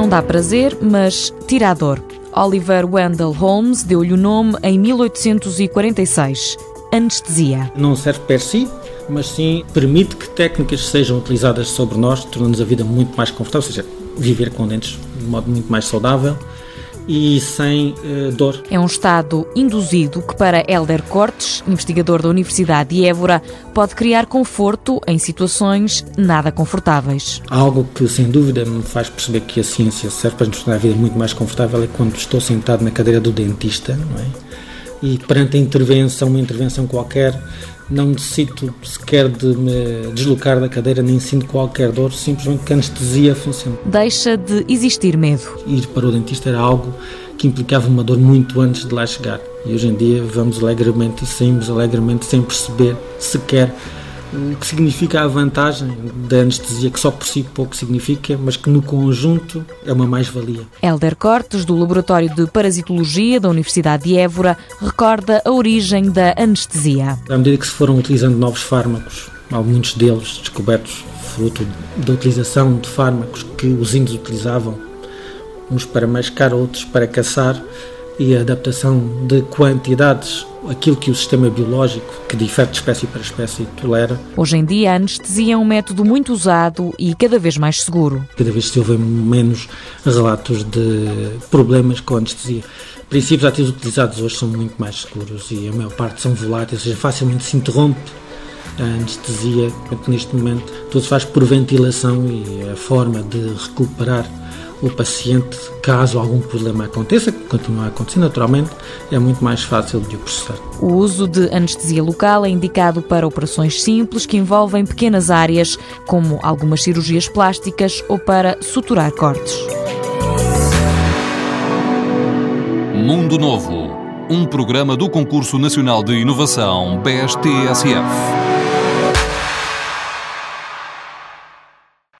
não dá prazer, mas tira a dor. Oliver Wendell Holmes deu-lhe o nome em 1846. Anestesia. Não serve per si, mas sim permite que técnicas sejam utilizadas sobre nós, tornando-nos a vida muito mais confortável, ou seja, viver com dentes de modo muito mais saudável e sem uh, dor. É um estado induzido que, para Helder Cortes, investigador da Universidade de Évora, pode criar conforto em situações nada confortáveis. Algo que, sem dúvida, me faz perceber que a ciência serve para nos tornar a vida muito mais confortável é quando estou sentado na cadeira do dentista, não é? E perante a intervenção, uma intervenção qualquer, não necessito sequer de me deslocar da cadeira, nem sinto qualquer dor, simplesmente que a anestesia funciona. Deixa de existir medo. Ir para o dentista era algo que implicava uma dor muito antes de lá chegar. E hoje em dia vamos alegremente e saímos alegremente sem perceber sequer o que significa a vantagem da anestesia, que só por si pouco significa, mas que no conjunto é uma mais-valia. Helder Cortes, do Laboratório de Parasitologia da Universidade de Évora, recorda a origem da anestesia. À medida que se foram utilizando novos fármacos, muitos deles descobertos fruto da utilização de fármacos que os índios utilizavam, uns para mascar, outros para caçar, e a adaptação de quantidades aquilo que o sistema biológico, que difere de espécie para espécie, tolera. Hoje em dia, a anestesia é um método muito usado e cada vez mais seguro. Cada vez se ouve menos relatos de problemas com a anestesia. Princípios ativos utilizados hoje são muito mais seguros e a maior parte são voláteis, ou seja, facilmente se interrompe a anestesia, neste momento tudo se faz por ventilação e a forma de recuperar o paciente, caso algum problema aconteça, que continua a acontecer naturalmente, é muito mais fácil de o processar. O uso de anestesia local é indicado para operações simples que envolvem pequenas áreas, como algumas cirurgias plásticas ou para suturar cortes. Mundo Novo, um programa do Concurso Nacional de Inovação BSTSF.